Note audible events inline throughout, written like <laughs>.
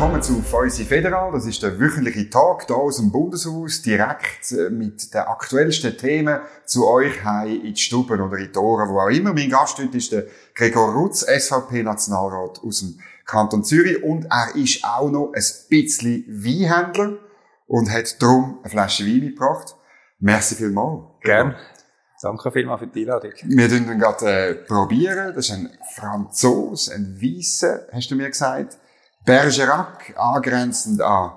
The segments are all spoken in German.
willkommen zu Feusi Federal. Das ist der wöchentliche Tag hier aus dem Bundeshaus, direkt äh, mit den aktuellsten Themen zu euch heim in die Stuben oder in die Ohren, wo auch immer. Mein Gast heute ist der Gregor Rutz, SVP-Nationalrat aus dem Kanton Zürich und er ist auch noch ein bisschen Weinhändler und hat darum eine Flasche Wein mitgebracht. Merci vielmals. Gern. Danke vielmals für die Einladung. Wir tun dann gerade äh, probieren. Das ist ein Franzos, ein Weisser, hast du mir gesagt. Bergerac, angrenzend an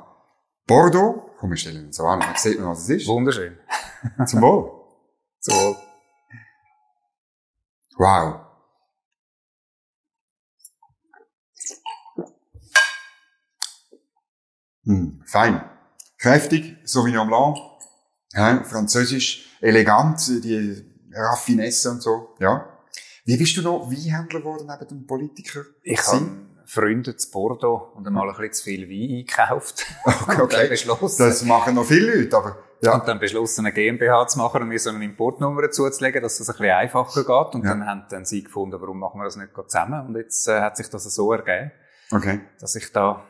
Bordeaux. Komm, wir stellen ihn so an, dann sieht man, was es ist. Wunderschön. <laughs> Zum Wohl. Zum Wohl. Wow. Hm, fein. Kräftig, Sauvignon Blanc. Ja, französisch, elegant, die Raffinesse und so. Ja. Wie bist du noch Weinhändler geworden neben dem Politiker? Ich habe Freunde zu Bordeaux und einmal ein bisschen zu viel Wein eingekauft. <laughs> Okay, okay. beschlossen. Das machen noch viele Leute, aber ja. Und dann beschlossen, eine GmbH zu machen und mir so eine Importnummer zuzulegen, dass das ein bisschen einfacher geht. Und ja. dann haben dann sie gefunden, warum machen wir das nicht zusammen? Und jetzt äh, hat sich das so ergeben, okay. dass ich da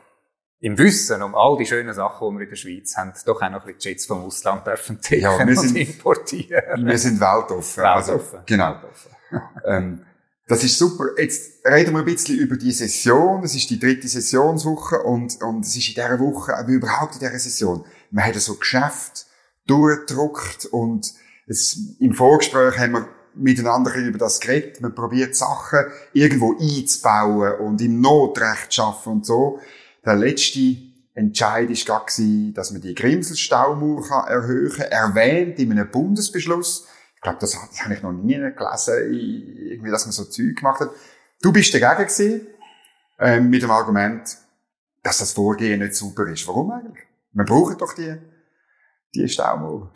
im Wissen um all die schönen Sachen, die wir in der Schweiz haben, doch auch noch ein bisschen Jets vom Ausland dürfen ja, wir <laughs> sind, importieren. Wir sind weltoffen. Weltoffen. Also, genau. Weltoffen. ähm, das ist super. Jetzt reden wir ein bisschen über die Session. Es ist die dritte Sessionswoche und, und es ist in dieser Woche, aber überhaupt in dieser Session, man hat so Geschäft durchgedruckt und es, im Vorgespräch haben wir miteinander über das geredet. Man probiert Sachen irgendwo einzubauen und im Notrecht zu schaffen und so. Der letzte Entscheid war dass man die Grimselstaumauer erhöhen kann, erwähnt in einem Bundesbeschluss. Glaube, das, das habe ich noch nie gelesen, irgendwie, dass man so Zeug gemacht hat. Du bist dagegen gewesen, äh, mit dem Argument, dass das Vorgehen nicht super ist. Warum eigentlich? Man braucht doch die, die Staumauer.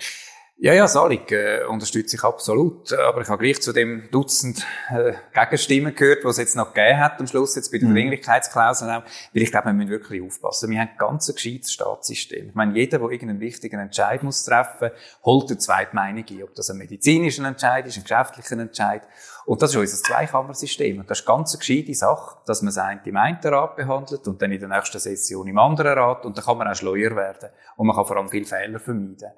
Ja, ja, Salig äh, unterstütze ich absolut. Aber ich habe gleich zu dem Dutzend äh, Gegenstimmen gehört, was es jetzt noch gegeben hat am Schluss, jetzt bei der mhm. Dringlichkeitsklausel auch. Weil ich glaube, wir müssen wirklich aufpassen. Wir haben ein ganz gescheites Staatssystem. Ich meine, jeder, der irgendeinen wichtigen Entscheid muss treffen, holt eine zweite Meinung ein. Ob das ein medizinischer Entscheid ist, ein geschäftlicher Entscheid. Und das ist unser Zweikammersystem. Und das ist ganz eine gescheite Sache, dass man es im einen Rat behandelt und dann in der nächsten Session im anderen Rat. Und dann kann man auch schleuer werden. Und man kann vor allem viele Fehler vermeiden.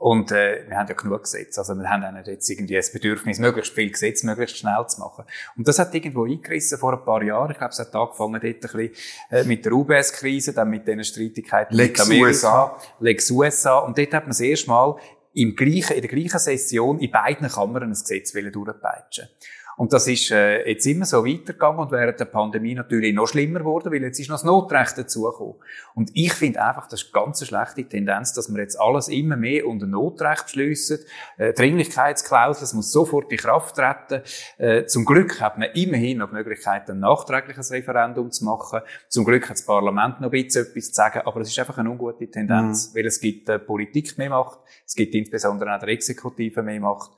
Und äh, wir haben ja genug Gesetze. Also wir haben auch nicht jetzt irgendwie das Bedürfnis, möglichst viel Gesetz möglichst schnell zu machen. Und das hat irgendwo eingerissen vor ein paar Jahren. Ich glaube, es hat angefangen dort ein bisschen äh, mit der UBS-Krise, dann mit diesen Streitigkeiten Lex mit USA. Lex USA. Und dort hat man das erste Mal im gleichen, in der gleichen Session in beiden Kammern ein Gesetz durchpeitschen und das ist äh, jetzt immer so weitergegangen und während der Pandemie natürlich noch schlimmer geworden, weil jetzt ist noch das Notrecht dazugekommen. Und ich finde einfach, das ist eine ganz schlechte Tendenz, dass wir jetzt alles immer mehr unter Notrecht beschliessen. Äh, Dringlichkeitsklausel, es muss sofort in Kraft treten. Äh, zum Glück hat man immerhin noch die Möglichkeit, ein nachträgliches Referendum zu machen. Zum Glück hat das Parlament noch ein bisschen etwas zu sagen, aber es ist einfach eine ungute Tendenz, mhm. weil es gibt äh, Politik mehr Macht, es gibt insbesondere auch der Exekutive mehr Macht.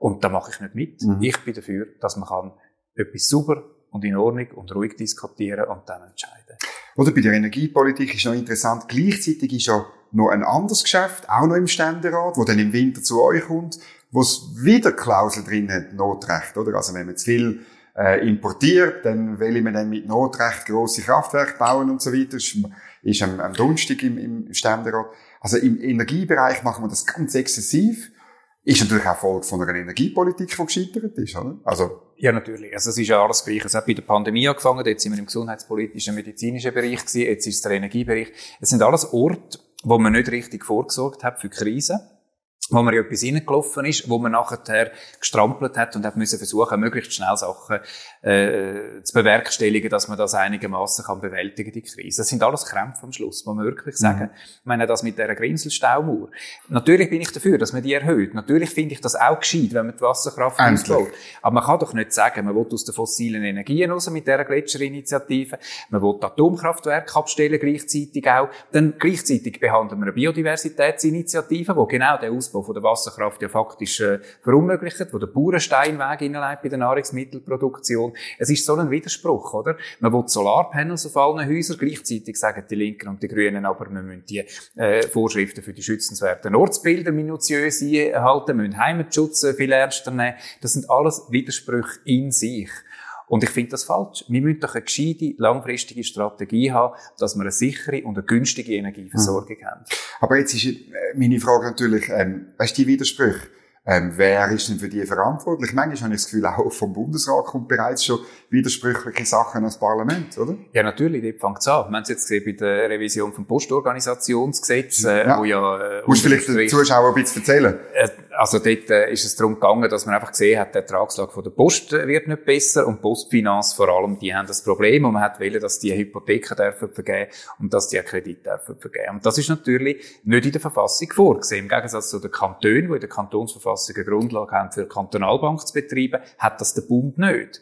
Und da mache ich nicht mit. Mhm. Ich bin dafür, dass man kann etwas sauber und in Ordnung und ruhig diskutieren und dann entscheiden. Oder bei der Energiepolitik ist noch interessant, gleichzeitig ist ja noch ein anderes Geschäft, auch noch im Ständerat, wo dann im Winter zu euch kommt, wo es wieder Klausel drin hat, Notrecht, oder? Also wenn man zu viel äh, importiert, dann will man dann mit Notrecht grosse Kraftwerke bauen und so weiter. Das ist, ist am, am Donnerstag im, im Ständerat. Also im Energiebereich machen wir das ganz exzessiv. Ist natürlich auch Folge von einer Energiepolitik, die gescheitert ist, oder? Also. Ja, natürlich. Also, es ist ja alles gleich. Es hat bei der Pandemie angefangen, jetzt sind wir im gesundheitspolitischen, medizinischen Bereich gewesen, jetzt ist es der Energiebereich. Es sind alles Orte, wo man nicht richtig vorgesorgt hat für Krisen wo man in etwas reingelaufen ist, wo man nachher gestrampelt hat und hat müssen versuchen, möglichst schnell Sachen äh, zu bewerkstelligen, dass man das einigermaßen kann bewältigen die Krise. Das sind alles Krämpfe am Schluss, muss man wirklich sagen. Mhm. Ich meine, das mit dieser Grinselstaumauer. Natürlich bin ich dafür, dass man die erhöht. Natürlich finde ich das auch gescheit, wenn man die Wasserkraft ausbaut. Aber man kann doch nicht sagen, man will aus den fossilen Energien raus mit dieser Gletscherinitiative, man will Atomkraftwerke abstellen gleichzeitig auch, dann gleichzeitig behandeln wir eine Biodiversitätsinitiative, wo genau der Ausbau die von der Wasserkraft ja faktisch äh, verunmöglicht, wo der Bauernsteinweg hineinlegt bei der Nahrungsmittelproduktion. Es ist so ein Widerspruch, oder? Man will Solarpanels auf allen Häusern, gleichzeitig sagen die Linken und die Grünen, aber wir müssen die äh, Vorschriften für die schützenswerten Ortsbilder minutiös einhalten, müssen Heimatschutz äh, viel ernster nehmen. Das sind alles Widersprüche in sich. Und ich finde das falsch. Wir müssen doch eine gescheite, langfristige Strategie haben, dass wir eine sichere und eine günstige Energieversorgung mhm. haben. Aber jetzt ist äh, meine Frage natürlich, ähm, weißt du, die Widersprüche? Ähm, wer ist denn für die verantwortlich? Manchmal habe ich das Gefühl, auch vom Bundesrat kommt bereits schon widersprüchliche Sachen ans Parlament, oder? Ja, natürlich, dort fängt es an. Wir haben es jetzt gesehen bei der Revision vom Postorganisationsgesetz, äh, ja. wo ja... Äh, Musst du vielleicht den Zuschauern ein bisschen erzählen? Äh, also dort äh, ist es darum gegangen, dass man einfach gesehen hat, der Ertragslage von der Post äh, wird nicht besser und Postfinanz vor allem, die haben das Problem und man hat wollen, dass die Hypotheken dürfen vergeben und dass die Kredite dürfen vergeben. Und das ist natürlich nicht in der Verfassung vorgesehen. Im Gegensatz zu den Kantonen, die in der Kantonsverfassung eine Grundlage haben, für Kantonalbank zu betreiben, hat das der Bund nicht.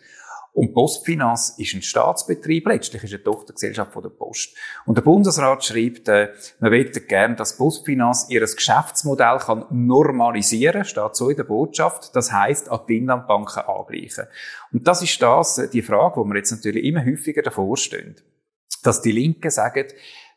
Und Postfinanz ist ein Staatsbetrieb, letztlich ist eine Tochtergesellschaft von der Post. Und der Bundesrat schreibt, äh, man möchte gerne, dass Postfinanz ihr Geschäftsmodell kann normalisieren, steht so in der Botschaft. Das heißt, an die Inlandbanken angleichen. Und das ist das, äh, die Frage, wo wir jetzt natürlich immer häufiger davor stehen. Dass die Linken sagen,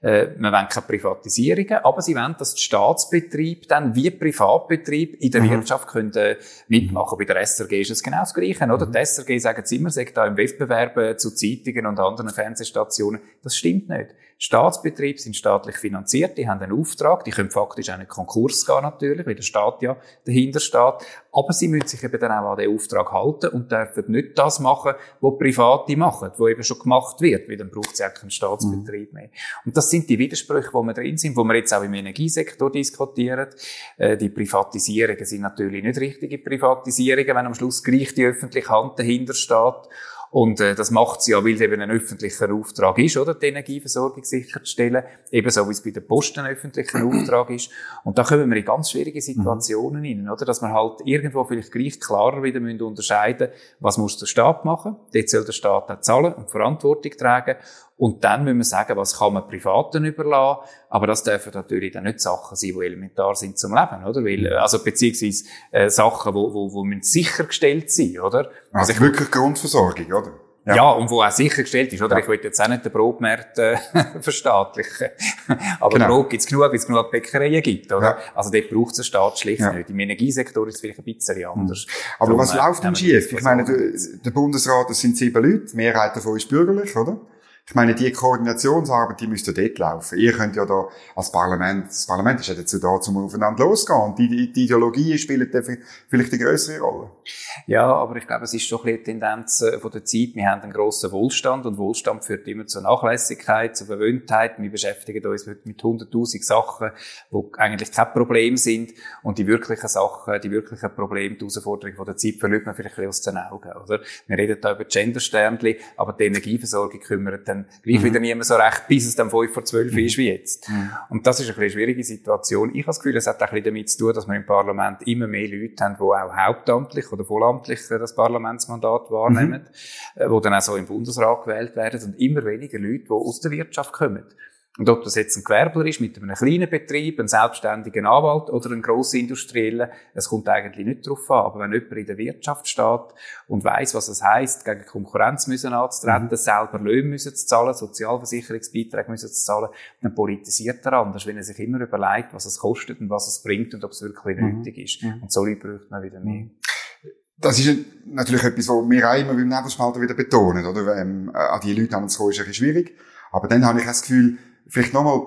äh, wir wollen keine Privatisierungen, aber sie wollen, dass die Staatsbetriebe dann wie Privatbetriebe in der mhm. Wirtschaft können, äh, mitmachen. Bei der SRG ist es genau das Gleiche, oder? Mhm. Die SRG sagen immer, sagt da im Wettbewerb äh, zu Zeitungen und anderen Fernsehstationen. Das stimmt nicht. Staatsbetriebe sind staatlich finanziert, die haben einen Auftrag, die können faktisch einen Konkurs gehen natürlich, weil der Staat ja dahinter steht. Aber sie müssen sich eben dann auch an den Auftrag halten und dürfen nicht das machen, was Private machen, wo eben schon gemacht wird, weil dann braucht es ja keinen Staatsbetrieb mhm. mehr. Und das sind die Widersprüche, wo wir drin sind, wo wir jetzt auch im Energiesektor diskutieren. Äh, die Privatisierungen sind natürlich nicht richtige Privatisierungen, wenn am Schluss gleich die öffentliche Hand dahinter steht. Und äh, das macht sie ja, weil es eben ein öffentlicher Auftrag ist, oder die Energieversorgung sicherzustellen, ebenso wie es bei der Post ein öffentlicher <clears throat> Auftrag ist. Und da kommen wir in ganz schwierige Situationen mhm. rein, oder? Dass man halt irgendwo vielleicht gleich klarer wieder müssen unterscheiden was muss der Staat machen, dort soll der Staat auch zahlen und Verantwortung tragen und dann müssen wir sagen, was kann man Privaten überlassen. Aber das dürfen natürlich dann nicht Sachen sein, die elementar sind zum Leben, oder? Weil, äh, also, beziehungsweise, äh, Sachen, wo, wo, wo müssen sichergestellt sein, oder? Also, also wirklich Grundversorgung, oder? Ja. ja, und wo auch sichergestellt ist, oder? Ja. Ich will jetzt auch nicht den Brotmarkt äh, <laughs> verstaatlichen. <laughs> Aber genau. Brot gibt's genug, weil es genug Bäckereien gibt, oder? Ja. Also dort braucht es den Staat schlicht nicht. Im Energiesektor ist es vielleicht ein bisschen anders. Mhm. Aber Darum, was läuft denn schief? Ich meine, der, der Bundesrat, das sind sieben Leute, die Mehrheit davon ist bürgerlich, oder? Ich meine, die Koordinationsarbeit, die müsste dort laufen. Ihr könnt ja da als Parlament, das Parlament ist ja dazu da, zum aufeinander losgehen. Und die, die Ideologie spielt da vielleicht eine größere Rolle. Ja, aber ich glaube, es ist schon ein die Tendenz äh, von der Zeit. Wir haben einen grossen Wohlstand und Wohlstand führt immer zur Nachlässigkeit, zur Verwöhntheit. Wir beschäftigen uns mit 100.000 Sachen, die eigentlich kein Problem sind. Und die wirklichen Sachen, die wirklichen Probleme, die Herausforderungen von der Zeit verliert man vielleicht ein bisschen aus den Augen, oder? Wir reden da über Gendersternchen, aber die Energieversorgung kümmert dann gleich mhm. wieder niemand so recht, bis es dann 5 vor 12 mhm. ist wie jetzt. Mhm. Und das ist eine bisschen schwierige Situation. Ich habe das Gefühl, es hat auch ein bisschen damit zu tun, dass wir im Parlament immer mehr Leute haben, die auch hauptamtlich oder vollamtlich das Parlamentsmandat wahrnehmen, mhm. Äh, die dann auch so im Bundesrat gewählt werden und immer weniger Leute, die aus der Wirtschaft kommen. Und ob das jetzt ein Gewerbler ist mit einem kleinen Betrieb, ein selbstständigen Anwalt oder ein Grossindustrieller, es kommt eigentlich nicht darauf an. Aber wenn jemand in der Wirtschaft steht und weiß, was es heisst, gegen Konkurrenz müssen anzutreten, mhm. selber Löhne müssen zu zahlen, Sozialversicherungsbeiträge müssen zu zahlen, dann politisiert er anders, wenn er sich immer überlegt, was es kostet und was es bringt und ob es wirklich mhm. nötig ist. Mhm. Und so braucht man wieder mehr. Das ist natürlich etwas, was wir auch immer beim Nebelspalter wieder betonen, oder? Ähm, an die Leute heranzukommen, ist ein bisschen schwierig. Aber dann habe ich das Gefühl, vielleicht nochmal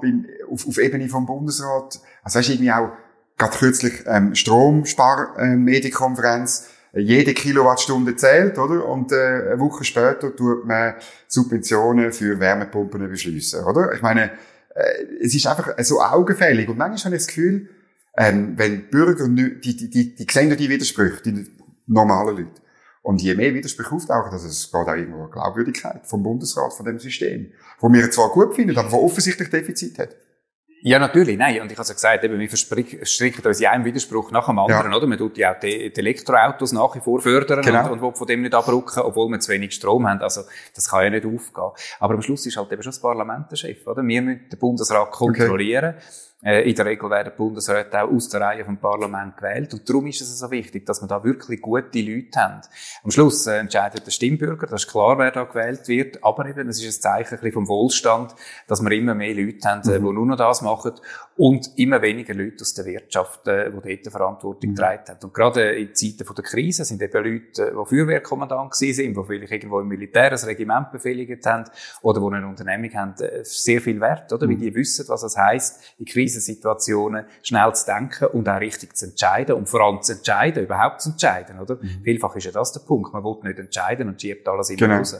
auf, auf Ebene vom Bundesrat, also weißt, irgendwie auch, gerade kürzlich, ähm, Stromspar-Medienkonferenz, äh, jede Kilowattstunde zählt, oder? Und äh, eine Woche später tut man Subventionen für Wärmepumpen beschließen, oder? Ich meine, äh, es ist einfach so augenfällig. Und manchmal habe ich das Gefühl, ähm, wenn Bürger, die, die, die, die sehen die Widersprüche, die normalen Leute. Und je mehr Widersprüche auftauchen, dass es geht auch irgendwo eine Glaubwürdigkeit vom Bundesrat, von dem System, wo wir zwar gut finden, aber wo offensichtlich Defizit hat. Ja, natürlich, nein. Und ich habe es ja gesagt, eben, wir verstricken uns ja einen Widerspruch nach dem anderen, ja. oder? Man tut ja auch die, die Elektroautos nach wie vor fördern genau. und, und will von dem nicht abrücken, obwohl wir zu wenig Strom haben. Also, das kann ja nicht aufgehen. Aber am Schluss ist halt eben schon das Parlament der Chef, oder? Wir müssen den Bundesrat kontrollieren. Okay in der Regel werden Bundesräte auch aus der Reihe vom Parlament gewählt. Und darum ist es so wichtig, dass wir da wirklich gute Leute haben. Am Schluss äh, entscheidet der Stimmbürger, das ist klar, wer da gewählt wird. Aber eben, es ist ein Zeichen vom Wohlstand, dass wir immer mehr Leute haben, äh, mhm. die nur noch das machen. Und immer weniger Leute aus der Wirtschaft, äh, die dort Verantwortung mhm. getragen haben. Und gerade in Zeiten der Krise sind eben Leute, die Feuerwehrkommandant waren, die vielleicht irgendwo im Militär ein Regiment befehligt haben oder die eine Unternehmung haben, sehr viel wert, oder? Mhm. Weil die wissen, was es heisst, in Krisensituationen schnell zu denken und auch richtig zu entscheiden und vor allem zu entscheiden, überhaupt zu entscheiden, oder? Mhm. Vielfach ist ja das der Punkt. Man will nicht entscheiden und schiebt alles in genau. raus.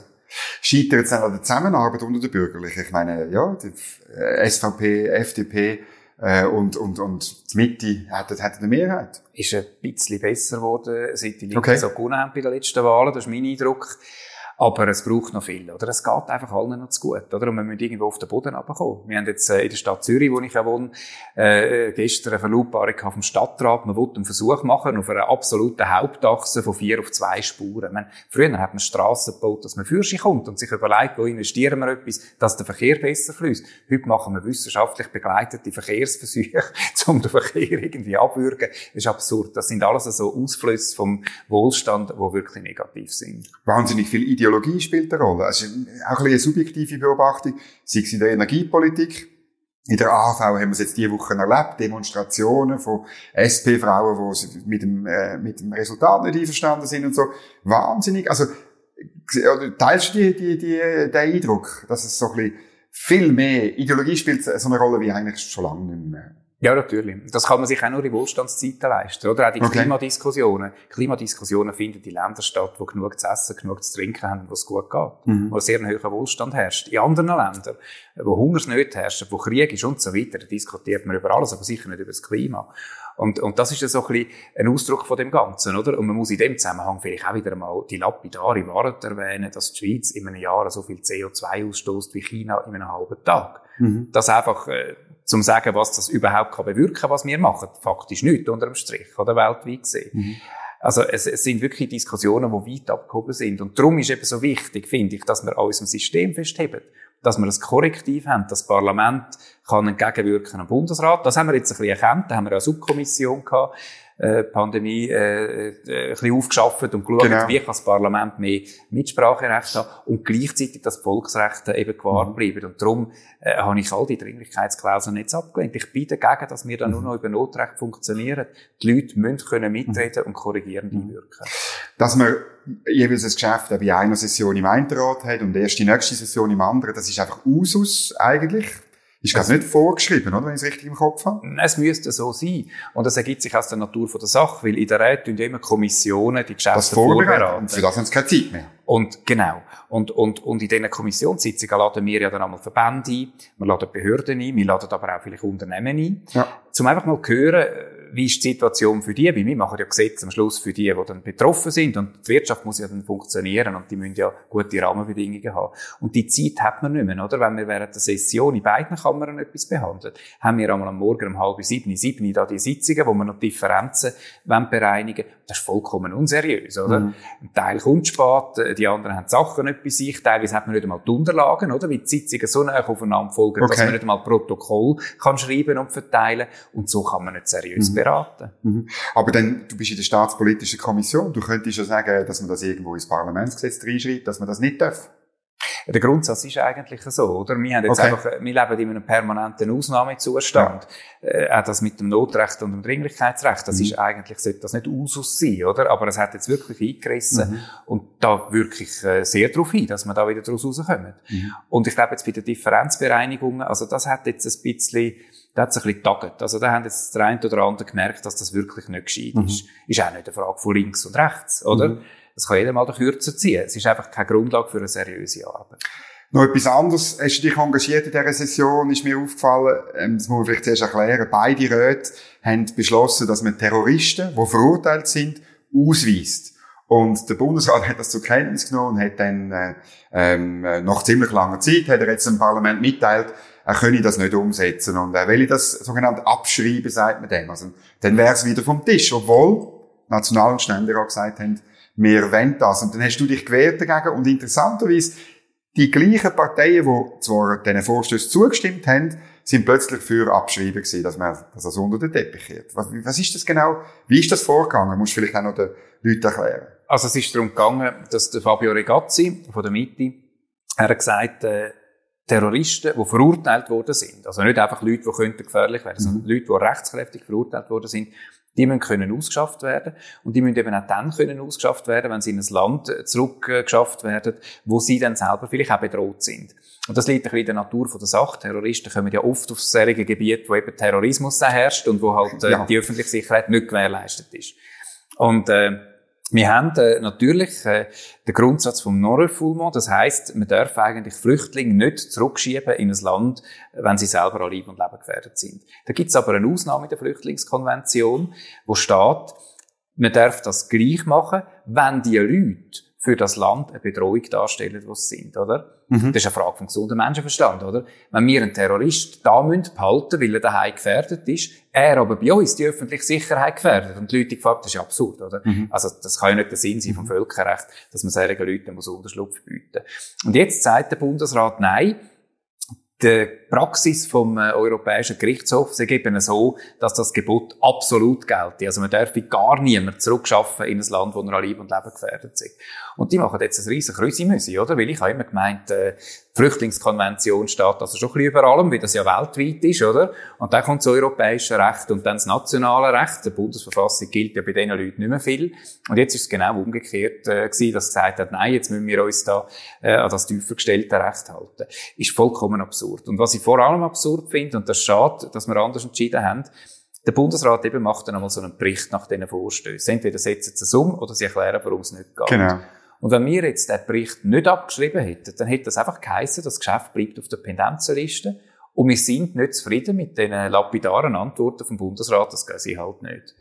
Scheitert es dann an der Zusammenarbeit unter den Bürgerlichen? Ich meine, ja, die SVP, FDP, äh, und, und, und die Mitte hat, hat eine Mehrheit. Ist ein bisschen besser geworden, seit die Linken okay. so gewonnen haben bei den letzten Wahlen. Das ist mein Eindruck. Aber es braucht noch viel, oder? Es geht einfach allen noch zu gut, oder? Und wir müssen irgendwo auf den Boden runterkommen. Wir haben jetzt äh, in der Stadt Zürich, wo ich ja wohne, äh, gestern eine Verlautbarung auf dem Stadtrat. Man wollte einen Versuch machen auf einer absoluten Hauptachse von vier auf zwei Spuren. meine, früher hat man Strassen gebaut, dass man für sich kommt und sich überlegt, wo investieren wir etwas, dass der Verkehr besser fließt. Heute machen wir wissenschaftlich begleitete Verkehrsversuche, <laughs> um den Verkehr irgendwie abwürgen. Das ist absurd. Das sind alles so Ausflüsse vom Wohlstand, die wirklich negativ sind. Wahnsinnig viel Idee Ideologie spielt eine Rolle. Also auch ein eine subjektive Beobachtung, sei es in der Energiepolitik. In der AHV haben wir es jetzt diese Woche erlebt, Demonstrationen von SP-Frauen, die mit dem, äh, mit dem Resultat nicht einverstanden sind und so. Wahnsinnig. Also, teilst du die, die, die, den Eindruck, dass es so ein bisschen viel mehr, Ideologie spielt so eine Rolle wie eigentlich schon lange nicht mehr? Ja, natürlich. Das kann man sich auch nur in Wohlstandszeiten leisten, oder? Auch die okay. Klimadiskussionen. Klimadiskussionen finden in Ländern statt, wo genug zu essen, genug zu trinken haben, wo es gut geht. Mhm. Wo sehr hoher Wohlstand herrscht. In anderen Ländern, wo Hungersnöte herrschen, wo Krieg ist und so weiter, diskutiert man über alles, aber sicher nicht über das Klima. Und, und das ist ja so ein bisschen ein Ausdruck von dem Ganzen, oder? Und man muss in dem Zusammenhang vielleicht auch wieder einmal die lapidare Wahrheit erwähnen, dass die Schweiz in einem Jahr so viel CO2 ausstößt wie China in einem halben Tag. Mhm. Das einfach, äh, zum sagen, was das überhaupt kann bewirken, was wir machen. Faktisch nicht, unter dem Strich, oder weltweit gesehen. Mhm. Also es, es sind wirklich Diskussionen, die weit abgehoben sind. Und darum ist eben so wichtig, finde ich, dass wir an unserem System festheben. Dass wir ein Korrektiv haben. Das Parlament kann entgegenwirken am Bundesrat. Das haben wir jetzt ein bisschen erkannt. Da haben wir eine Subkommission gehabt äh, Pandemie äh, äh, ein bisschen aufgeschafft und geschaut, genau. wie kann das Parlament mehr Mitspracherecht haben und gleichzeitig das Volksrecht eben gewahrt mhm. bleiben. Und darum äh, habe ich all die Dringlichkeitsklauseln jetzt abgelehnt. Ich bin dagegen, dass wir dann mhm. nur noch über Notrecht funktionieren. Die Leute müssen können mitreden mhm. und korrigierend mhm. einwirken. Dass man jeweils ein Geschäft bei einer Session im einen Rat hat und erst die nächste Session im anderen, das ist einfach Usus eigentlich. Ist das nicht vorgeschrieben, oder, wenn ich es richtig im Kopf habe? Es müsste so sein. Und das ergibt sich aus der Natur der Sache, weil in der Räte tun immer Kommissionen die Geschäfte das vorbereiten. Und für das haben sie keine Zeit mehr. Und genau. Und, und, und in diesen Kommissionssitzungen laden wir ja dann einmal Verbände ein, wir laden Behörden ein, wir laden aber auch vielleicht Unternehmen ein, ja. um einfach mal hören, wie ist die Situation für die? Weil wir machen ja Gesetze am Schluss für die, die dann betroffen sind. Und die Wirtschaft muss ja dann funktionieren und die müssen ja gute Rahmenbedingungen haben. Und die Zeit hat man nicht mehr, oder? Wenn wir während der Session in beiden Kammern etwas behandeln, haben wir einmal am Morgen um halb sieben, sieben da die Sitzungen, wo wir noch Differenzen bereinigen wollen. Das ist vollkommen unseriös, oder? Mhm. Ein Teil kommt spät, die anderen haben Sachen nicht bei sich, teilweise hat man nicht einmal die Unterlagen, oder? Weil die Sitzungen so nah aufeinander folgen, okay. dass man nicht einmal Protokoll kann schreiben und verteilen. Und so kann man nicht seriös mhm beraten. Mhm. Aber dann, du bist in der staatspolitischen Kommission, du könntest ja sagen, dass man das irgendwo ins Parlamentsgesetz reinschreibt, dass man das nicht darf. Der Grundsatz ist eigentlich so, oder? Wir haben jetzt okay. einfach, wir leben in einem permanenten Ausnahmezustand. Ja. Äh, auch das mit dem Notrecht und dem Dringlichkeitsrecht, das mhm. ist eigentlich, sollte das nicht Usus sein, oder? Aber es hat jetzt wirklich eingerissen. Mhm. Und da wirklich äh, sehr darauf hin, dass wir da wieder daraus rauskommen. Mhm. Und ich glaube jetzt bei den Differenzbereinigungen, also das hat jetzt ein bisschen, da hat es ein bisschen getaggt. Also da haben jetzt der eine oder andere gemerkt, dass das wirklich nicht gescheit mhm. ist. Ist auch nicht eine Frage von links und rechts, oder? Mhm. Das kann jeder mal den Kürzer ziehen. Es ist einfach keine Grundlage für eine seriöse Arbeit. Noch etwas anderes. Hast du dich engagiert in dieser Session? Ist mir aufgefallen, ähm, das muss man vielleicht zuerst erklären. Beide Räte haben beschlossen, dass man Terroristen, die verurteilt sind, ausweist. Und der Bundesrat hat das zur Kenntnis genommen und hat dann äh, ähm, nach ziemlich langer Zeit, hat er jetzt dem Parlament mitteilt, er könne das nicht umsetzen und er will das sogenannte abschreiben, sagt man dem. Also, dann wäre es wieder vom Tisch, obwohl National- und Ständerat gesagt haben, wir wollen das. Und dann hast du dich gewehrt dagegen und interessanterweise die gleichen Parteien, die zwar diesen Vorstößen zugestimmt haben, sind plötzlich für Abschreiben gewesen, dass man dass das unter den Teppich kehrt. Was, was ist das genau? Wie ist das vorgegangen? Musst du vielleicht auch noch den Leuten erklären. Also es ist darum gegangen, dass der Fabio Regazzi von der Mitte, er hat gesagt, äh, Terroristen, die verurteilt worden sind, also nicht einfach Leute, die könnten gefährlich werden, mhm. sondern Leute, die rechtskräftig verurteilt worden sind, die müssen können ausgeschafft werden. Und die müssen eben auch dann können ausgeschafft werden, wenn sie in ein Land zurückgeschafft werden, wo sie dann selber vielleicht auch bedroht sind. Und das liegt ein bisschen in der Natur der Sache. Terroristen kommen ja oft auf solche Gebiete, wo eben Terrorismus herrscht und wo halt äh, ja. die öffentliche Sicherheit nicht gewährleistet ist. Und äh, wir haben äh, natürlich äh, den Grundsatz vom Non-Refoulement. Das heißt, man darf eigentlich Flüchtlinge nicht zurückschieben in ein Land, wenn sie selber an Leben und Leben gefährdet sind. Da gibt es aber eine Ausnahme in der Flüchtlingskonvention, wo steht, man darf das gleich machen, wenn die Leute für das Land eine Bedrohung darstellen, was sie sind, oder? Mhm. Das ist eine Frage vom gesunden Menschenverstand, oder? Wenn wir einen Terrorist da müssen behalten, weil er daheim gefährdet ist, er aber bei uns die öffentliche Sicherheit gefährdet und die Leute gefragt, das ist absurd, oder? Mhm. Also, das kann ja nicht der Sinn sein vom mhm. Völkerrecht, dass man solchen Leuten muss Unterschlupf bieten. Und jetzt sagt der Bundesrat, nein, die Praxis vom äh, Europäischen Gerichtshof ist eben so, dass das Gebot absolut gilt. Also man darf gar niemand zurückschaffen in ein Land, wo er an Leib und Leben gefährdet ist. Und die machen jetzt ein riesen Krüsi oder? Weil ich habe immer gemeint, äh, die Flüchtlingskonvention steht also schon ein bisschen über allem, wie das ja weltweit ist, oder? Und dann kommt das europäische Recht und dann das nationale Recht. Die Bundesverfassung gilt ja bei diesen Leuten nicht mehr viel. Und jetzt ist es genau umgekehrt äh, gewesen, dass gesagt hat, nein, jetzt müssen wir uns da äh, an das tiefer gestellte Recht halten. Ist vollkommen absurd. Und was ich vor allem absurd finde, und das schade, dass wir anders entschieden haben, der Bundesrat eben macht dann einmal so einen Bericht nach diesen Vorstößen. Entweder setzen sie es um oder sie erklären, warum es nicht geht. Genau. Und wenn wir jetzt den Bericht nicht abgeschrieben hätten, dann hätte das einfach geheißen, das Geschäft bleibt auf der Pendenzenliste und wir sind nicht zufrieden mit den lapidaren Antworten vom Bundesrat, das geht sie halt nicht.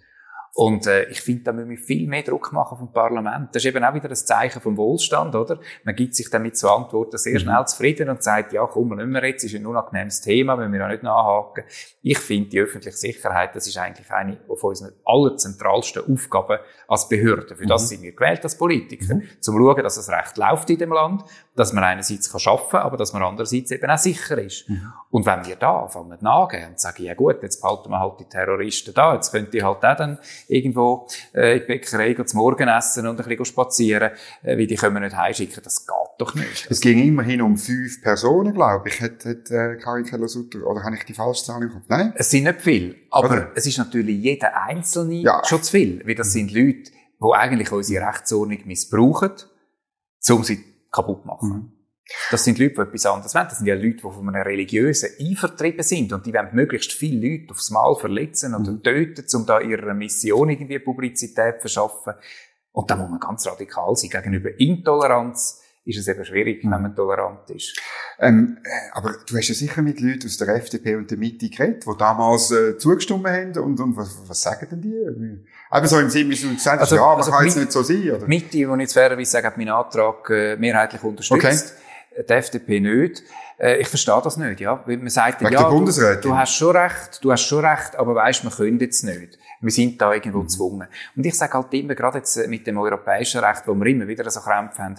Und äh, ich finde, da müssen wir viel mehr Druck machen vom Parlament. Das ist eben auch wieder ein Zeichen vom Wohlstand, oder? Man gibt sich damit zu Antworten sehr mhm. schnell zufrieden und sagt, ja, komm, wir wir jetzt, ist ein unangenehmes Thema, müssen wir ja nicht nachhaken. Ich finde, die öffentliche Sicherheit, das ist eigentlich eine von unseren allerzentralsten Aufgaben als Behörde. Für das mhm. sind wir gewählt als Politiker. Mhm. Zum schauen, dass das Recht läuft in dem Land, dass man einerseits kann arbeiten aber dass man andererseits eben auch sicher ist. Mhm. Und wenn wir da anfangen nachgehen und sagen, ja gut, jetzt behalten wir halt die Terroristen da, jetzt könnt ihr halt auch dann irgendwo äh, in die Bäckerei zum Morgen essen und ein bisschen spazieren, äh, weil die können wir nicht heimschicken. Das geht doch nicht. Es ging immerhin um fünf Personen, glaube ich, hat, hat äh, Karin Keller-Sutter, oder habe ich die falsche Zahl im Kopf? Nein? Es sind nicht viele, aber oder? es ist natürlich jeder Einzelne ja. schon zu viel, weil das sind Leute, die eigentlich unsere Rechtsordnung missbrauchen, um sie kaputt zu machen. Mhm. Das sind Leute, die etwas anderes wollen. Das sind ja Leute, die von einem religiösen Einvertrieben sind und die wollen möglichst viele Leute aufs Mal verletzen oder mhm. töten, um da ihrer Mission irgendwie Publizität zu verschaffen. Und da muss man ganz radikal sein. Gegenüber Intoleranz ist es eben schwierig, mhm. wenn man tolerant ist. Ähm, äh, aber du hast ja sicher mit Leuten aus der FDP und der Mitte geredet, die damals äh, zugestimmt haben. Und, und was, was sagen denn die? Eben so im Sinne, wie du gesagt hast, also, ja, man also kann jetzt nicht so sein, oder? Mitte, die ich jetzt fairerweise sagen, hat meinen Antrag äh, mehrheitlich unterstützt. Okay die FDP nicht. Äh, ich verstehe das nicht, ja. Weil man sagt, Wegen ja, du, du, hast schon recht, du hast schon recht, aber weißt, wir können jetzt nicht. Wir sind da irgendwo mhm. gezwungen. Und ich sage halt immer, gerade jetzt äh, mit dem europäischen Recht, wo wir immer wieder so Krämpfe haben,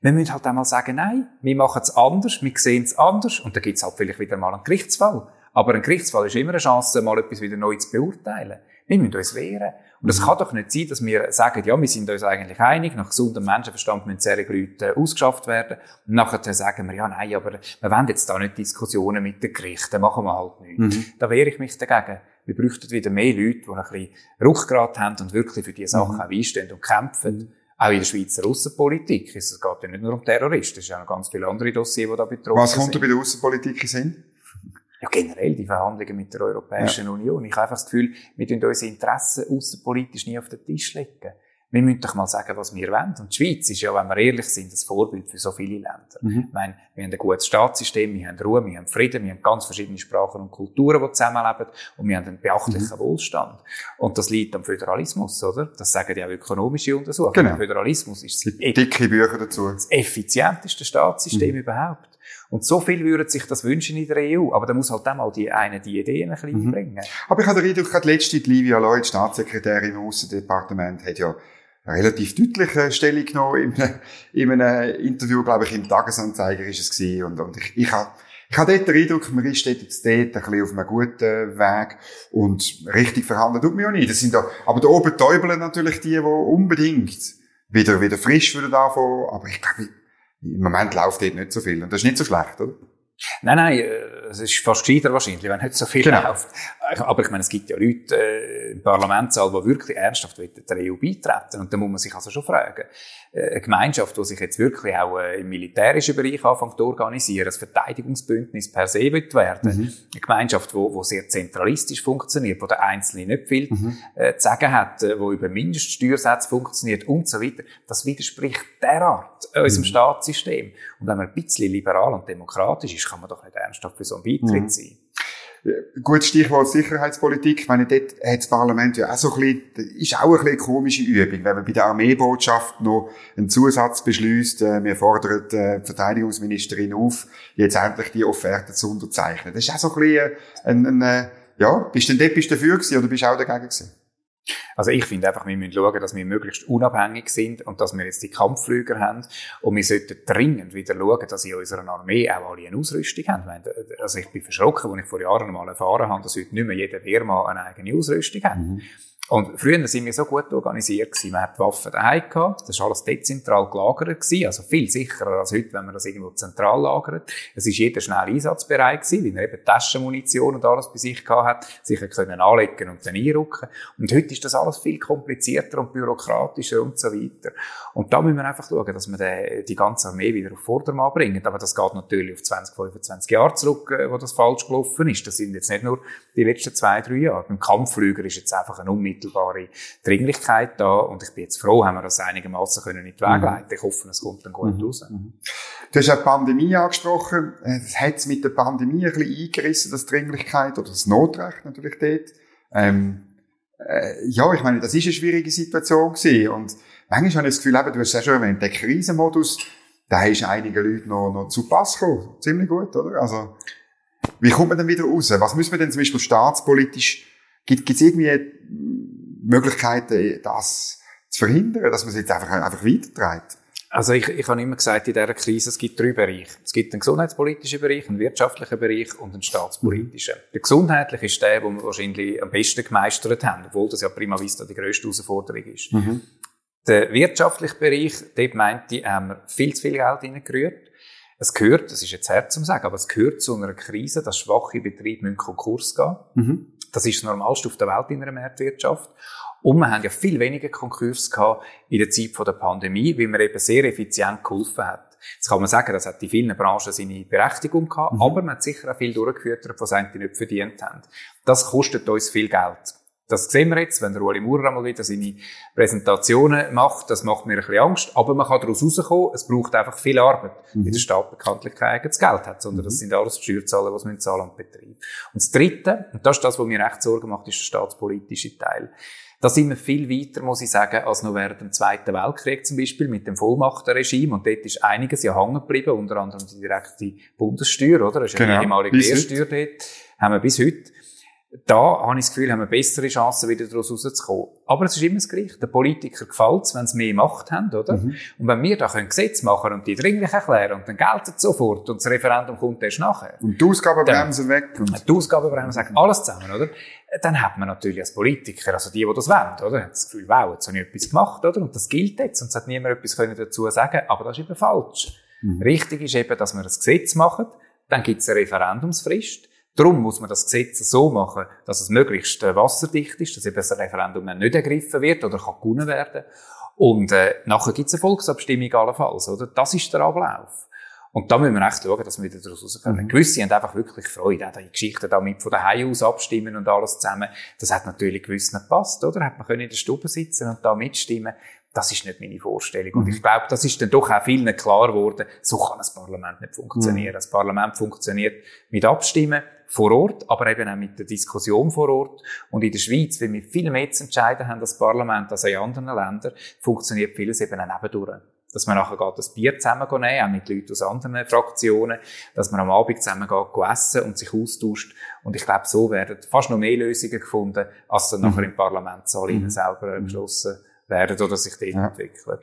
wir müssen halt einmal sagen, nein, wir machen es anders, wir sehen es anders, und dann gibt es halt vielleicht wieder mal einen Gerichtsfall. Aber ein Gerichtsfall ist immer eine Chance, mal etwas wieder neu zu beurteilen. Wir müssen uns wehren. Und es mhm. kann doch nicht sein, dass wir sagen, ja, wir sind uns eigentlich einig, nach gesundem Menschenverstand müssen solche Leute ausgeschafft werden. Und nachher sagen wir, ja, nein, aber wir wollen jetzt da nicht Diskussionen mit den Gerichten, machen wir halt nicht. Mhm. Da wehre ich mich dagegen. Wir bräuchten wieder mehr Leute, die ein bisschen Rückgrat haben und wirklich für diese Sachen mhm. auch einstehen und kämpfen. Mhm. Auch in der Schweizer Außenpolitik. Es geht ja nicht nur um Terroristen, es sind ja noch ganz viele andere Dossiers, die da betroffen sind. Was kommt da bei der Außenpolitik in Sinn? Ja, generell die Verhandlungen mit der Europäischen ja. Union. Ich habe einfach das Gefühl, wir tun unsere Interessen außenpolitisch nie auf den Tisch legen. Wir müssen doch mal sagen, was wir wollen. Und die Schweiz ist ja, wenn wir ehrlich sind, das Vorbild für so viele Länder. Mhm. Ich meine, wir haben ein gutes Staatssystem, wir haben Ruhe, wir haben Frieden, wir haben ganz verschiedene Sprachen und Kulturen, die zusammenleben und wir haben einen beachtlichen mhm. Wohlstand. Und das liegt am Föderalismus, oder? Das sagen ja auch ökonomische Untersuchungen. Genau. Der Föderalismus ist das, dicke Bücher dazu. das effizienteste Staatssystem mhm. überhaupt. Und so viel würden sich das wünschen in der EU. Aber da muss halt auch mal die eine die Ideen ein bisschen mhm. bringen. Aber ich habe den Eindruck, gerade letzte Livia Lloyd, Staatssekretärin im Außendepartement, hat ja relativ deutliche Stellung genommen in einem, in einem Interview, glaube ich, im Tagesanzeiger ist es gewesen. Und, und ich, ich habe Ich habe dort den Eindruck, man ist dort jetzt dort ein bisschen auf einem guten Weg und richtig verhandeln tut man ja nicht. Das sind da, aber da oben täubeln natürlich die, die unbedingt wieder, wieder frisch würden anfangen, aber ich glaube, im Moment läuft dort nicht so viel und das ist nicht so schlecht, oder? Nein, nein, äh, es ist fast gescheiter wahrscheinlich, wenn nicht so viel genau. läuft. Aber ich meine, es gibt ja Leute äh, im Parlamentssaal, die wirklich ernsthaft der EU beitreten. Und da muss man sich also schon fragen. Äh, eine Gemeinschaft, die sich jetzt wirklich auch äh, im militärischen Bereich anfängt zu organisieren, ein Verteidigungsbündnis per se wird werden. Mhm. Eine Gemeinschaft, die, die sehr zentralistisch funktioniert, wo der Einzelne nicht viel mhm. äh, zu sagen hat, äh, wo über Mindeststeuersätze funktioniert und so weiter. Das widerspricht derart unserem mhm. Staatssystem. Und wenn man ein bisschen liberal und demokratisch ist, kann man doch nicht ernsthaft für so einen Beitritt mhm. sein. Gutes Stichwort Sicherheitspolitik. Ich meine, dort hat das Parlament ja auch so ein bisschen, ist auch ein bisschen komische Übung, wenn man bei der Armeebotschaft noch einen Zusatz beschließt, äh, wir fordern die Verteidigungsministerin auf, jetzt endlich die Offerte zu unterzeichnen. Das ist auch so ein bisschen ein, ein, ein ja, bist du denn dort bist du dafür gewesen oder bist du auch dagegen gewesen? Also ich finde einfach, wir müssen schauen, dass wir möglichst unabhängig sind und dass wir jetzt die Kampfflüger haben. Und wir sollten dringend wieder schauen, dass in unserer Armee auch alle eine Ausrüstung haben. Also ich bin verschrocken, als ich vor Jahren mal erfahren habe, dass heute nicht mehr jeder Wehrmann eine eigene Ausrüstung hat. Mhm. Und früher sind wir so gut organisiert gewesen. Man hat die Waffen daheim gehabt. Das war alles dezentral gelagert gewesen. Also viel sicherer als heute, wenn man das irgendwo zentral lagert. Es ist jeder schnell einsatzbereit gewesen, weil er eben Taschenmunition und alles bei sich gehabt hat, sicher können anlegen und dann einrücken. Und heute ist das alles viel komplizierter und bürokratischer und so weiter. Und da müssen wir einfach schauen, dass wir die ganze Armee wieder auf Vordermann bringen. Aber das geht natürlich auf 20, 25 Jahre zurück, äh, wo das falsch gelaufen ist. Das sind jetzt nicht nur die letzten zwei, drei Jahre. Beim Kampfflüger ist jetzt einfach ein unmittelbare Dringlichkeit da und ich bin jetzt froh, haben wir das einigermaßen können in die Wege mhm. leiten. Ich hoffe, es kommt dann gut mhm. raus. Mhm. Du hast ja die Pandemie angesprochen. Es hat mit der Pandemie ein bisschen eingerissen, das Dringlichkeit oder das Notrecht natürlich dort. Ähm, äh, ja, ich meine, das ist eine schwierige Situation gewesen und manchmal habe ich das Gefühl, eben, du hast es ja schon erwähnt, der Krisenmodus, da ist einigen Leuten noch, noch zu Pass gekommen. Ziemlich gut, oder? Also, wie kommt man denn wieder raus? Was müssen wir denn zum Beispiel staatspolitisch Gibt es irgendwie Möglichkeiten, das zu verhindern, dass man es jetzt einfach, einfach weitertreibt? Also ich, ich habe immer gesagt, in dieser Krise, es gibt drei Bereiche. Es gibt einen gesundheitspolitischen Bereich, einen wirtschaftlichen Bereich und einen staatspolitischen. Der gesundheitliche ist der, den wir wahrscheinlich am besten gemeistert haben, obwohl das ja prima vista die grösste Herausforderung ist. Mhm. Der wirtschaftliche Bereich, dort meinte ich, haben wir viel zu viel Geld reingerührt. Es gehört, das ist jetzt hart zu sagen, aber es gehört zu einer Krise, dass schwache Betriebe müssen Konkurs gehen. Mhm. Das ist das Normalste auf der Welt in einer Marktwirtschaft. Und wir haben ja viel weniger Konkurs gehabt in der Zeit der Pandemie, weil man eben sehr effizient geholfen hat. Jetzt kann man sagen, das hat in vielen Branchen seine Berechtigung gehabt, mhm. aber man hat sicher auch viel durchgeführt, was sie nicht verdient haben. Das kostet uns viel Geld. Das sehen wir jetzt, wenn der Ueli Maurer einmal wieder seine Präsentationen macht. Das macht mir ein bisschen Angst. Aber man kann daraus rauskommen. Es braucht einfach viel Arbeit, mhm. weil der Staat bekanntlich kein eigenes Geld hat, sondern mhm. das sind alles die Steuerzahler, die es zahlen und Betrieb. Und das Dritte, und das ist das, was mir recht Sorgen macht, ist der staatspolitische Teil. Da sind wir viel weiter, muss ich sagen, als noch während dem Zweiten Weltkrieg zum Beispiel mit dem Vollmachtenregime. Und dort ist einiges ja hängen geblieben, unter anderem die direkte Bundessteuer, oder? Das ist genau. eine ehemalige Mehrsteuer dort. Haben wir bis heute da habe ich das Gefühl, haben wir bessere Chancen, wieder daraus rauszukommen. Aber es ist immer das Gleiche. Den Politikern gefällt es, wenn sie mehr Macht haben, oder? Mhm. Und wenn wir da können Gesetze machen und die dringlich erklären und dann gelten es sofort und das Referendum kommt erst nachher. Und die Ausgabenbremse weg. Und die Ausgabenbremse sagt alles zusammen, oder? Dann hat man natürlich als Politiker, also die, die das wollen, oder? Haben das Gefühl, wow, jetzt habe ich etwas gemacht, oder? Und das gilt jetzt. Und es hat niemand etwas dazu sagen aber das ist eben falsch. Mhm. Richtig ist eben, dass wir ein Gesetz machen, dann gibt es eine Referendumsfrist, Darum muss man das Gesetz so machen, dass es möglichst äh, wasserdicht ist, dass eben das Referendum nicht ergriffen wird oder kann gewonnen werden. Und äh, nachher gibt es eine Volksabstimmung allenfalls, oder? Das ist der Ablauf. Und da müssen wir echt schauen, dass wir wieder daraus rauskommen. Mhm. Gewisse haben einfach wirklich Freude, auch die Geschichten damit von daheim aus abstimmen und alles zusammen. Das hat natürlich gewiss nicht gepasst, oder? Hat man können in der Stube sitzen und da mitstimmen. Das ist nicht meine Vorstellung. Mhm. Und ich glaube, das ist dann doch auch vielen klar geworden, so kann das Parlament nicht funktionieren. Mhm. Das Parlament funktioniert mit Abstimmen vor Ort, aber eben auch mit der Diskussion vor Ort. Und in der Schweiz, wenn wir viel mehr zu entscheiden haben als Parlament als in anderen Ländern, funktioniert vieles eben auch nebendurch dass man nachher geht das Bier zusammen nehmen, auch mit Leuten aus anderen Fraktionen, dass man am Abend zusammen geht essen und sich austauscht. Und ich glaube, so werden fast noch mehr Lösungen gefunden, als dann mhm. nachher im Parlamentssaal mhm. selber beschlossen werden oder sich dort ja. entwickeln.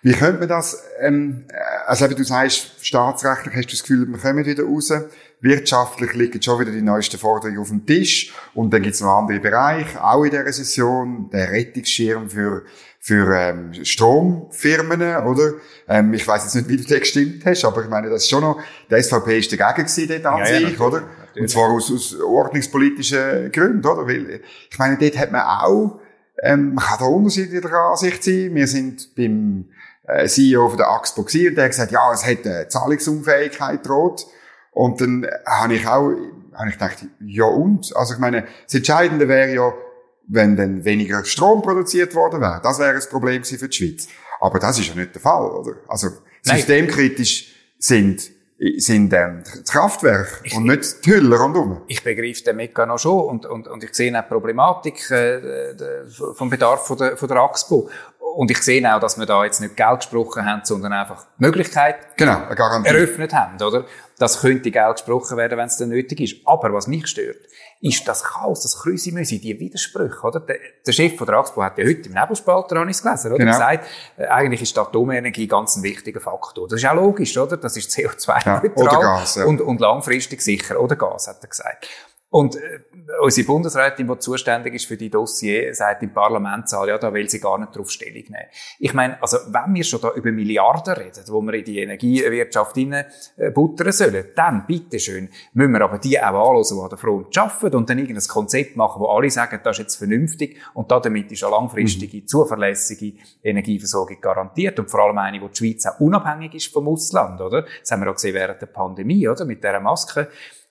Wie könnte man das ähm, also eben, du sagst, staatsrechtlich hast du das Gefühl, wir kommen wieder raus. Wirtschaftlich liegen schon wieder die neuesten Forderungen auf dem Tisch. Und dann gibt es noch andere Bereiche, auch in dieser Session, der Rettungsschirm für für ähm, Stromfirmen, oder? Ähm, ich weiß jetzt nicht, wie du da gestimmt hast, aber ich meine, das ist schon noch, der SVP ist dagegen gewesen dort an ja, sich, ja, oder? Natürlich. Und zwar aus, aus ordnungspolitischen Gründen, oder? Weil, ich meine, dort hat man auch, ähm, man kann da unterschiedlicher Ansicht sein. Wir sind beim äh, CEO von der Axpo gewesen, und der hat gesagt, ja, es hat eine Zahlungsunfähigkeit droht. Und dann habe ich auch, habe ich gedacht, ja und? Also ich meine, das Entscheidende wäre ja, wenn dann weniger Strom produziert worden wäre. Das wäre ein Problem für die Schweiz. Aber das ist ja nicht der Fall, oder? Also, systemkritisch sind sind ähm, das Kraftwerk ich, und nicht die Hüller rundherum. Ich begreife den Mechanismus schon und, und, und ich sehe auch die Problematik äh, vom Bedarf von der, von der Axpo. Und ich sehe auch, dass wir da jetzt nicht Geld gesprochen haben, sondern einfach Möglichkeit genau, eröffnet haben, oder? Das könnte Geld gesprochen werden, wenn es dann nötig ist. Aber was mich stört, ist das Chaos, das Krüsimüsi, die Widersprüche, oder? Der, der Chef von der AXPO hat ja heute im Nebelspalter, habe ich es gelesen, oder? Genau. gesagt, äh, eigentlich ist die Atomenergie ganz ein wichtiger Faktor. Das ist auch logisch, oder? Das ist CO2-neutral. Ja, oder Gas, ja. und, und langfristig sicher. Oder Gas, hat er gesagt. Und äh, unsere Bundesrätin, die zuständig ist für die Dossier, sagt im Parlamentssaal, ja, da will sie gar nicht drauf Stellung nehmen. Ich meine, also wenn wir schon da über Milliarden reden, wo wir in die Energiewirtschaft hinein äh, buttern sollen, dann bitteschön müssen wir aber die auch anhören, die an der Front arbeiten und dann irgendein Konzept machen, wo alle sagen, das ist jetzt vernünftig und damit ist eine langfristige, mhm. zuverlässige Energieversorgung garantiert und vor allem eine, wo die Schweiz auch unabhängig ist vom Ausland, oder? Das haben wir auch gesehen während der Pandemie, oder? Mit dieser Maske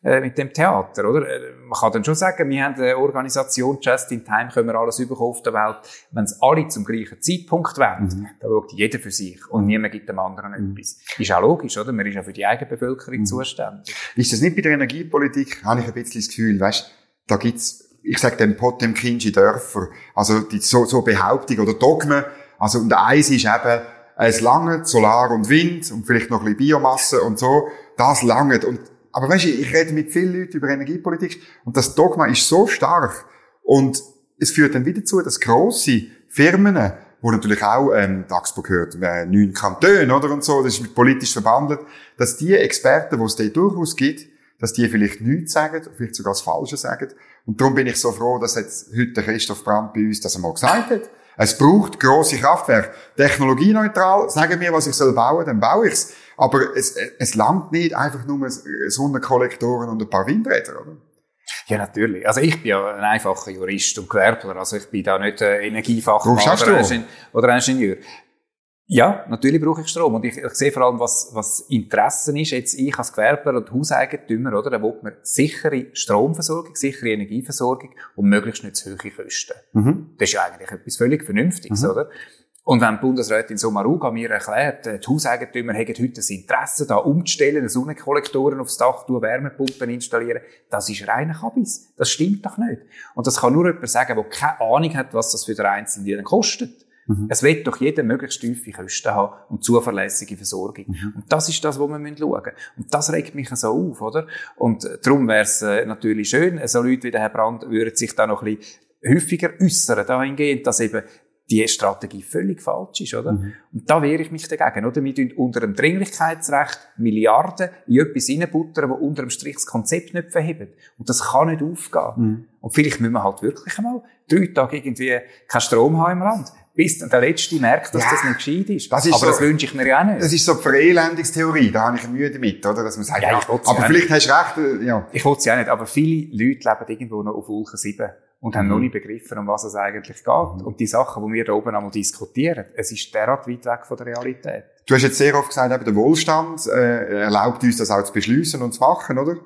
äh, mit dem Theater, oder? Äh, man kann dann schon sagen, wir haben eine Organisation, Just in Time, können wir alles überkommen auf der Welt. Wenn es alle zum gleichen Zeitpunkt wollen, mhm. dann schaut jeder für sich und niemand gibt dem anderen mhm. etwas. Ist auch logisch, oder? Man ist ja für die eigene Bevölkerung mhm. zuständig. Ist das nicht bei der Energiepolitik, habe ich ein bisschen das Gefühl, weißt, da gibt's ich sage dem Potemkinsche Dörfer, also die so, so Behauptung oder Dogmen, also und eins ist eben, es langt Solar und Wind und vielleicht noch ein bisschen Biomasse und so, das langt und aber weißt du, ich rede mit vielen Leuten über Energiepolitik und das Dogma ist so stark und es führt dann wieder dazu, dass grosse Firmen, wo natürlich auch ähm, DAXPO gehört, äh, neun Kantone oder und so, das ist politisch verbandelt, dass die Experten, die es dort durchaus gibt, dass die vielleicht nichts sagen, vielleicht sogar das Falsche sagen. Und darum bin ich so froh, dass jetzt heute Christoph Brandt bei uns das einmal gesagt hat. Es braucht grosse Kraftwerke. Technologieneutral, sagen mir, was ich soll bauen, dann baue ich's. Aber es, es langt nicht einfach nur Sonnenkollektoren und ein paar Windräder, oder? Ja, natürlich. Also ich bin ja ein einfacher Jurist und Gewerbler. Also ich bin da nicht äh, Energiefachmann oder, oder Ingenieur. Ja, natürlich brauche ich Strom. Und ich, ich sehe vor allem, was, was Interessen ist. Jetzt ich als Gewerbler und Hauseigentümer, oder? Da will man sichere Stromversorgung, sichere Energieversorgung und möglichst nicht zu hohe Kosten. Mhm. Das ist ja eigentlich etwas völlig Vernünftiges, mhm. oder? Und wenn die Bundesrätin Sommaruga mir erklärt, äh, die Hauseigentümer haben heute das Interesse, da umzustellen, Sonnenkollektoren aufs Dach, tun, Wärmepumpen installieren, das ist reiner Kabis. Das stimmt doch nicht. Und das kann nur jemand sagen, der keine Ahnung hat, was das für den Einzelnen kostet. Mhm. Es wird doch jeder möglichst tiefe Kosten haben und zuverlässige Versorgung. Mhm. Und das ist das, was wir schauen müssen. Und das regt mich so auf, oder? Und äh, darum wäre es äh, natürlich schön, so Leute wie der Herr Brandt würden sich da noch ein bisschen häufiger äußern dahingehend, dass eben die Strategie völlig falsch ist, oder? Mhm. Und da wehre ich mich dagegen, oder? Wir tun unter dem Dringlichkeitsrecht Milliarden in etwas reinbuttern, wo unter dem Strich das Konzept nicht verhebt. Und das kann nicht aufgehen. Mhm. Und vielleicht müssen wir halt wirklich einmal drei Tage irgendwie keinen Strom haben im Land. Bis der Letzte merkt, dass ja, das nicht gescheit ist. Das ist aber so, das wünsche ich mir ja nicht. Das ist so die Verelendungstheorie. Da habe ich Mühe damit, oder? Dass man sagt, ja, ja aber vielleicht hast du recht, äh, ja. Ich wollte es ja nicht, aber viele Leute leben irgendwo noch auf Wolke 7 und haben mhm. noch nicht begriffen, um was es eigentlich geht. Mhm. Und die Sachen, die wir da oben einmal diskutieren, es ist derart weit weg von der Realität. Du hast jetzt sehr oft gesagt, eben der Wohlstand äh, erlaubt uns das auch zu beschließen und zu machen, oder?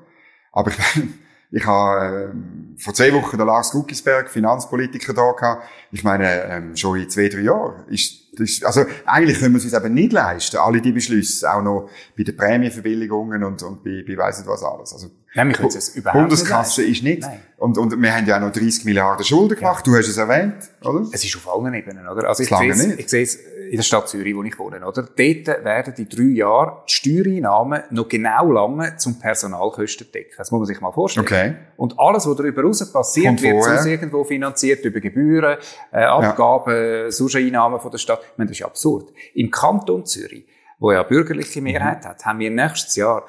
Aber ich <laughs> ich habe äh, vor zwei Wochen den Lars Guckisberg, Finanzpolitiker, da gehabt. Ich meine, ähm, schon in zwei, drei Jahren ist das, also eigentlich können wir es uns eben nicht leisten, alle die Beschlüsse, auch noch bei den Prämienverbilligungen und, und bei, bei weiss nicht was alles. Also ja, wir es überhaupt Bundeskasse nicht ist nicht. Nein. Und, und wir haben ja auch noch 30 Milliarden Schulden gemacht, ja. du hast es erwähnt, oder? Es ist auf allen Ebenen, oder? Also ich sehe, es, ich sehe es in der Stadt Zürich, wo ich wohne, oder? Dort werden die drei Jahre die Steuereinnahmen noch genau lange zum Personalkosten decken. Das muss man sich mal vorstellen. Okay. Und alles, was darüber raus passiert, wird sonst irgendwo finanziert über Gebühren, äh, Abgaben, ja. sonst Einnahmen von der Stadt. Ich meine, das ist absurd. Im Kanton Zürich wo ja bürgerliche Mehrheit mhm. hat, haben wir nächstes Jahr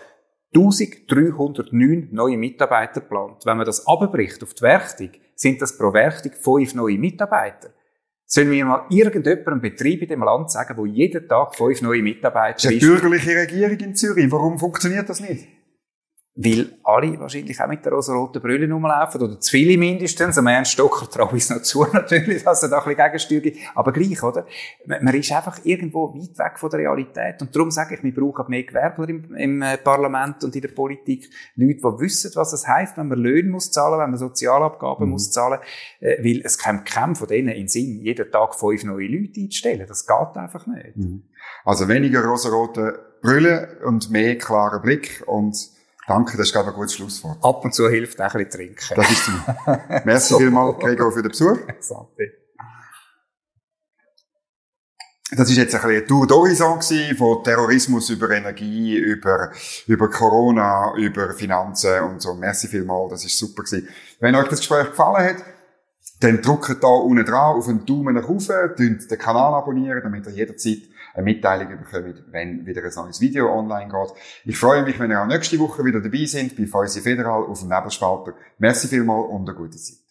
1309 neue Mitarbeiter geplant. Wenn man das abbricht auf die Werktung, sind das pro Werktung fünf neue Mitarbeiter. Sollen wir mal irgendjemanden Betrieb in dem Land sagen, wo jeden Tag fünf neue Mitarbeiter ist? Das ist eine bürgerliche Regierung in Zürich. Warum funktioniert das nicht? Weil alle wahrscheinlich auch mit der rosa-roten Brille rumlaufen, oder zu viele mindestens. Am Ernst Stocker traue ich es noch zu, <laughs> natürlich, dass er da ein bisschen Gegensteuer gibt. Aber gleich, oder? Man ist einfach irgendwo weit weg von der Realität. Und darum sage ich, wir brauchen mehr Gewerbler im, im äh, Parlament und in der Politik. Leute, die wissen, was es heisst, wenn man Löhne muss zahlen, wenn man Sozialabgaben mhm. muss zahlen. Äh, weil es kommt keinem von denen in Sinn, jeden Tag fünf neue Leute einzustellen. Das geht einfach nicht. Mhm. Also weniger rosa-rote Brille und mehr klarer Blick und Danke, das ist, glaube ich, ein gutes Schlusswort. Ab und zu hilft auch ein bisschen trinken. Das ist <laughs> es. Merci vielmals, Gregor, für den Besuch. Das ist jetzt ein bisschen Tour d'Horizon von Terrorismus über Energie, über, über Corona, über Finanzen und so. Merci vielmals, das ist super gewesen. Wenn euch das Gespräch gefallen hat, dann drückt da unten dran auf einen Daumen nach oben, den Kanal abonnieren, damit ihr jederzeit eine Mitteilung bekommt, wenn wieder ein neues Video online geht. Ich freue mich, wenn ihr auch nächste Woche wieder dabei seid bei Fäusi Federal auf dem Nebelspalter. Merci vielmals und eine gute Zeit.